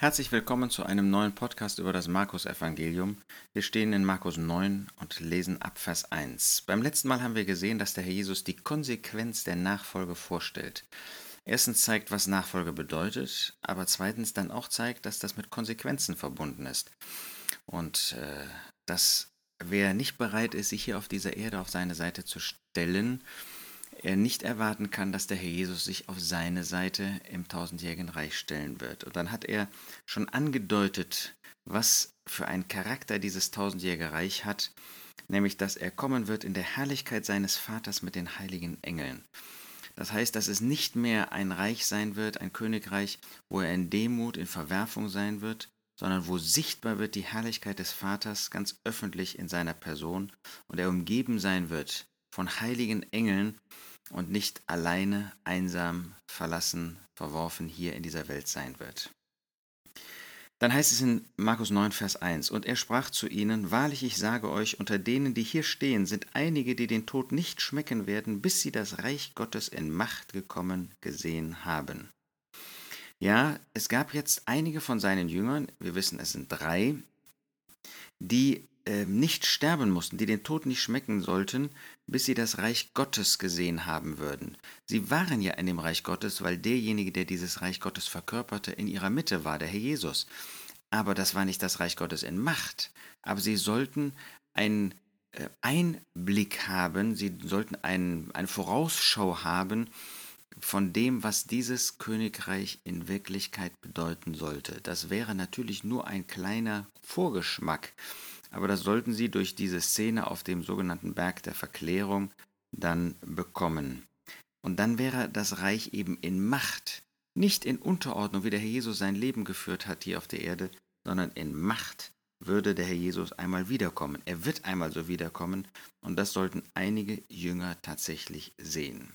Herzlich willkommen zu einem neuen Podcast über das Markus-Evangelium. Wir stehen in Markus 9 und lesen ab Vers 1. Beim letzten Mal haben wir gesehen, dass der Herr Jesus die Konsequenz der Nachfolge vorstellt. Erstens zeigt, was Nachfolge bedeutet, aber zweitens dann auch zeigt, dass das mit Konsequenzen verbunden ist. Und äh, dass wer nicht bereit ist, sich hier auf dieser Erde auf seine Seite zu stellen, er nicht erwarten kann, dass der Herr Jesus sich auf seine Seite im tausendjährigen Reich stellen wird. Und dann hat er schon angedeutet, was für einen Charakter dieses tausendjährige Reich hat, nämlich dass er kommen wird in der Herrlichkeit seines Vaters mit den heiligen Engeln. Das heißt, dass es nicht mehr ein Reich sein wird, ein Königreich, wo er in Demut, in Verwerfung sein wird, sondern wo sichtbar wird die Herrlichkeit des Vaters ganz öffentlich in seiner Person und er umgeben sein wird von heiligen Engeln und nicht alleine, einsam, verlassen, verworfen hier in dieser Welt sein wird. Dann heißt es in Markus 9, Vers 1, Und er sprach zu ihnen, Wahrlich, ich sage euch, unter denen, die hier stehen, sind einige, die den Tod nicht schmecken werden, bis sie das Reich Gottes in Macht gekommen gesehen haben. Ja, es gab jetzt einige von seinen Jüngern, wir wissen, es sind drei, die nicht sterben mussten, die den Tod nicht schmecken sollten, bis sie das Reich Gottes gesehen haben würden. Sie waren ja in dem Reich Gottes, weil derjenige, der dieses Reich Gottes verkörperte, in ihrer Mitte war, der Herr Jesus. Aber das war nicht das Reich Gottes in Macht. Aber sie sollten einen äh, Einblick haben, sie sollten einen, eine Vorausschau haben von dem, was dieses Königreich in Wirklichkeit bedeuten sollte. Das wäre natürlich nur ein kleiner Vorgeschmack aber das sollten sie durch diese Szene auf dem sogenannten Berg der Verklärung dann bekommen. Und dann wäre das Reich eben in Macht, nicht in Unterordnung, wie der Herr Jesus sein Leben geführt hat hier auf der Erde, sondern in Macht würde der Herr Jesus einmal wiederkommen. Er wird einmal so wiederkommen und das sollten einige Jünger tatsächlich sehen.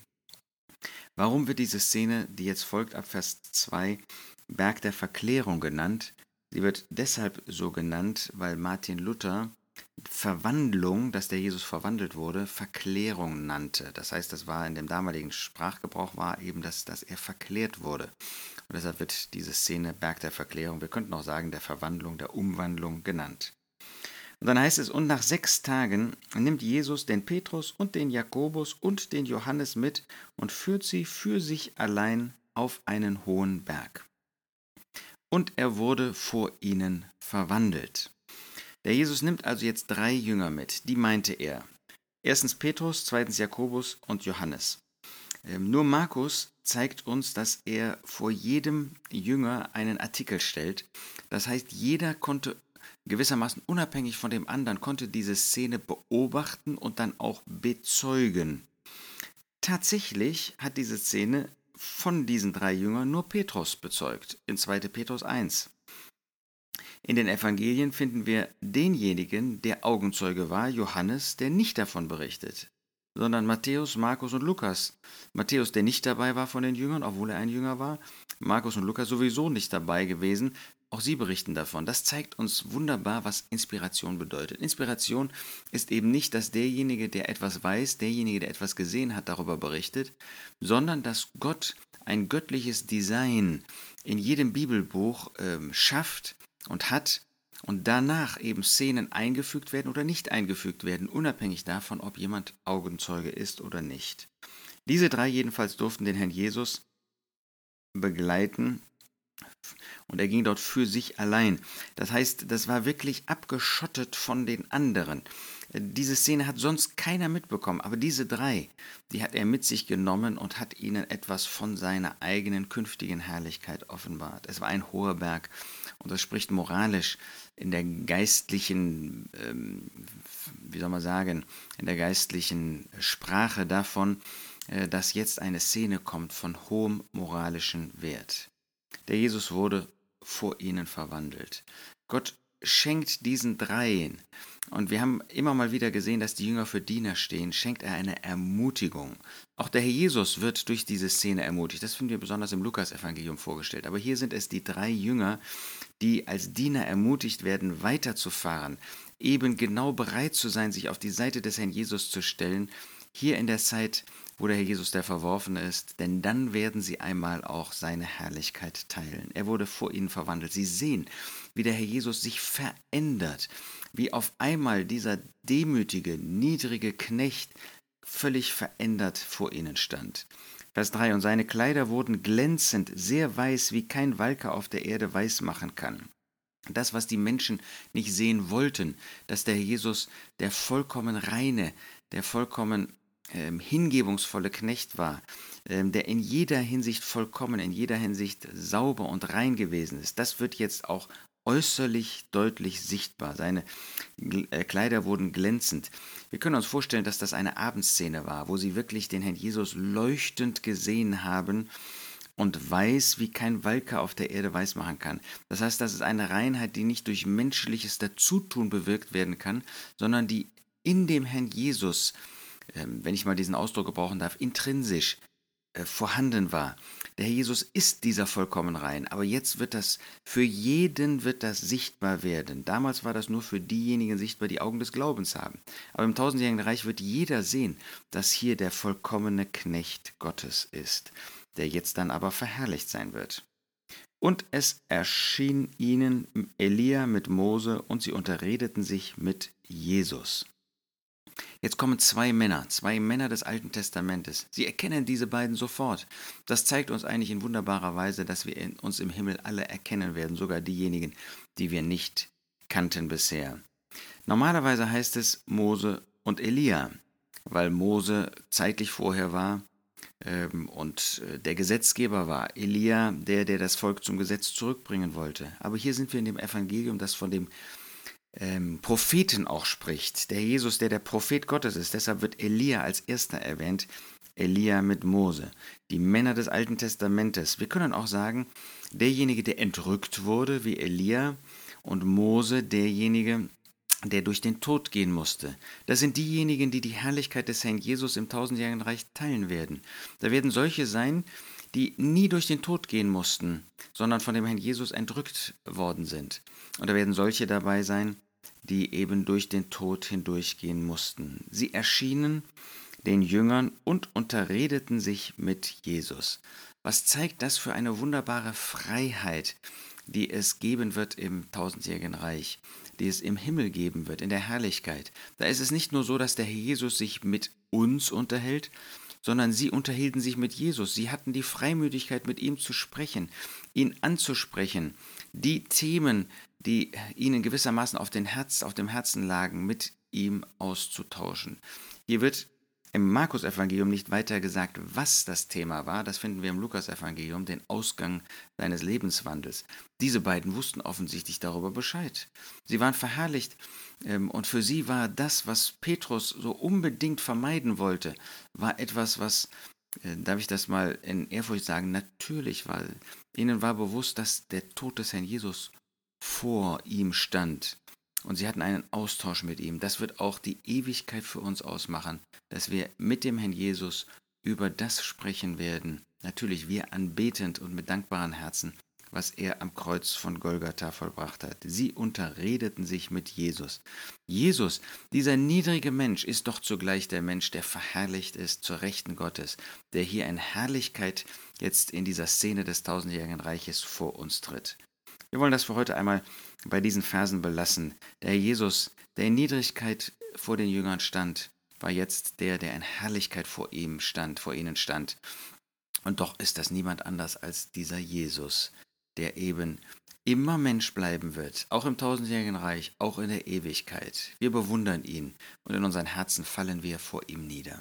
Warum wird diese Szene, die jetzt folgt ab Vers 2, Berg der Verklärung genannt? Sie wird deshalb so genannt, weil Martin Luther Verwandlung, dass der Jesus verwandelt wurde, Verklärung nannte. Das heißt, das war in dem damaligen Sprachgebrauch war eben, dass, dass er verklärt wurde. Und deshalb wird diese Szene Berg der Verklärung, wir könnten auch sagen, der Verwandlung, der Umwandlung genannt. Und dann heißt es, und nach sechs Tagen nimmt Jesus den Petrus und den Jakobus und den Johannes mit und führt sie für sich allein auf einen hohen Berg und er wurde vor ihnen verwandelt. Der Jesus nimmt also jetzt drei Jünger mit, die meinte er. Erstens Petrus, zweitens Jakobus und Johannes. Ähm, nur Markus zeigt uns, dass er vor jedem Jünger einen Artikel stellt. Das heißt, jeder konnte gewissermaßen unabhängig von dem anderen, konnte diese Szene beobachten und dann auch bezeugen. Tatsächlich hat diese Szene von diesen drei Jüngern nur Petrus bezeugt, in 2. Petrus 1. In den Evangelien finden wir denjenigen, der Augenzeuge war, Johannes, der nicht davon berichtet, sondern Matthäus, Markus und Lukas. Matthäus, der nicht dabei war von den Jüngern, obwohl er ein Jünger war, Markus und Lukas sowieso nicht dabei gewesen, auch sie berichten davon. Das zeigt uns wunderbar, was Inspiration bedeutet. Inspiration ist eben nicht, dass derjenige, der etwas weiß, derjenige, der etwas gesehen hat, darüber berichtet, sondern dass Gott ein göttliches Design in jedem Bibelbuch äh, schafft und hat und danach eben Szenen eingefügt werden oder nicht eingefügt werden, unabhängig davon, ob jemand Augenzeuge ist oder nicht. Diese drei jedenfalls durften den Herrn Jesus begleiten und er ging dort für sich allein. Das heißt, das war wirklich abgeschottet von den anderen. Diese Szene hat sonst keiner mitbekommen, aber diese drei, die hat er mit sich genommen und hat ihnen etwas von seiner eigenen künftigen Herrlichkeit offenbart. Es war ein hoher Berg und das spricht moralisch in der geistlichen, ähm, wie soll man sagen, in der geistlichen Sprache davon, äh, dass jetzt eine Szene kommt von hohem moralischen Wert. Der Jesus wurde vor ihnen verwandelt. Gott schenkt diesen dreien, und wir haben immer mal wieder gesehen, dass die Jünger für Diener stehen, schenkt er eine Ermutigung. Auch der Herr Jesus wird durch diese Szene ermutigt. Das finden wir besonders im Lukas-Evangelium vorgestellt. Aber hier sind es die drei Jünger, die als Diener ermutigt werden, weiterzufahren, eben genau bereit zu sein, sich auf die Seite des Herrn Jesus zu stellen, hier in der Zeit wo der Herr Jesus der Verworfene ist, denn dann werden sie einmal auch seine Herrlichkeit teilen. Er wurde vor ihnen verwandelt. Sie sehen, wie der Herr Jesus sich verändert, wie auf einmal dieser demütige, niedrige Knecht völlig verändert vor ihnen stand. Vers 3 Und seine Kleider wurden glänzend, sehr weiß, wie kein Walker auf der Erde weiß machen kann. Das, was die Menschen nicht sehen wollten, dass der Jesus der vollkommen reine, der vollkommen hingebungsvolle Knecht war, ähm, der in jeder Hinsicht vollkommen, in jeder Hinsicht sauber und rein gewesen ist, das wird jetzt auch äußerlich deutlich sichtbar. Seine äh, Kleider wurden glänzend. Wir können uns vorstellen, dass das eine Abendszene war, wo sie wirklich den Herrn Jesus leuchtend gesehen haben und weiß, wie kein Walker auf der Erde weiß machen kann. Das heißt, das ist eine Reinheit, die nicht durch menschliches Dazutun bewirkt werden kann, sondern die in dem Herrn Jesus, ähm, wenn ich mal diesen Ausdruck gebrauchen darf, intrinsisch äh, vorhanden war. Der Herr Jesus ist dieser vollkommen rein, aber jetzt wird das, für jeden wird das sichtbar werden. Damals war das nur für diejenigen sichtbar, die Augen des Glaubens haben. Aber im tausendjährigen Reich wird jeder sehen, dass hier der vollkommene Knecht Gottes ist, der jetzt dann aber verherrlicht sein wird. Und es erschien ihnen Elia mit Mose und sie unterredeten sich mit Jesus. Jetzt kommen zwei Männer, zwei Männer des Alten Testamentes. Sie erkennen diese beiden sofort. Das zeigt uns eigentlich in wunderbarer Weise, dass wir uns im Himmel alle erkennen werden, sogar diejenigen, die wir nicht kannten bisher. Normalerweise heißt es Mose und Elia, weil Mose zeitlich vorher war ähm, und äh, der Gesetzgeber war. Elia, der, der das Volk zum Gesetz zurückbringen wollte. Aber hier sind wir in dem Evangelium, das von dem ähm, Propheten auch spricht. Der Jesus, der der Prophet Gottes ist. Deshalb wird Elia als erster erwähnt. Elia mit Mose. Die Männer des Alten Testamentes. Wir können auch sagen, derjenige, der entrückt wurde, wie Elia, und Mose, derjenige, der durch den Tod gehen musste. Das sind diejenigen, die die Herrlichkeit des Herrn Jesus im tausendjährigen Reich teilen werden. Da werden solche sein, die nie durch den Tod gehen mussten, sondern von dem Herrn Jesus entrückt worden sind. Und da werden solche dabei sein, die eben durch den Tod hindurchgehen mussten. Sie erschienen den Jüngern und unterredeten sich mit Jesus. Was zeigt das für eine wunderbare Freiheit, die es geben wird im tausendjährigen Reich, die es im Himmel geben wird, in der Herrlichkeit. Da ist es nicht nur so, dass der Herr Jesus sich mit uns unterhält, sondern sie unterhielten sich mit Jesus. Sie hatten die Freimütigkeit, mit ihm zu sprechen, ihn anzusprechen, die Themen, die ihnen gewissermaßen auf, den Herz, auf dem Herzen lagen, mit ihm auszutauschen. Hier wird im Markus-Evangelium nicht weiter gesagt, was das Thema war. Das finden wir im Lukas-Evangelium, den Ausgang seines Lebenswandels. Diese beiden wussten offensichtlich darüber Bescheid. Sie waren verherrlicht ähm, und für sie war das, was Petrus so unbedingt vermeiden wollte, war etwas, was, äh, darf ich das mal in Ehrfurcht sagen, natürlich war. Ihnen war bewusst, dass der Tod des Herrn Jesus vor ihm stand. Und sie hatten einen Austausch mit ihm. Das wird auch die Ewigkeit für uns ausmachen, dass wir mit dem Herrn Jesus über das sprechen werden. Natürlich wir anbetend und mit dankbaren Herzen, was er am Kreuz von Golgatha vollbracht hat. Sie unterredeten sich mit Jesus. Jesus, dieser niedrige Mensch, ist doch zugleich der Mensch, der verherrlicht ist zur Rechten Gottes, der hier in Herrlichkeit jetzt in dieser Szene des tausendjährigen Reiches vor uns tritt. Wir wollen das für heute einmal bei diesen Versen belassen. Der Herr Jesus, der in Niedrigkeit vor den Jüngern stand, war jetzt der, der in Herrlichkeit vor ihm stand, vor ihnen stand. Und doch ist das niemand anders als dieser Jesus, der eben immer Mensch bleiben wird, auch im tausendjährigen Reich, auch in der Ewigkeit. Wir bewundern ihn und in unseren Herzen fallen wir vor ihm nieder.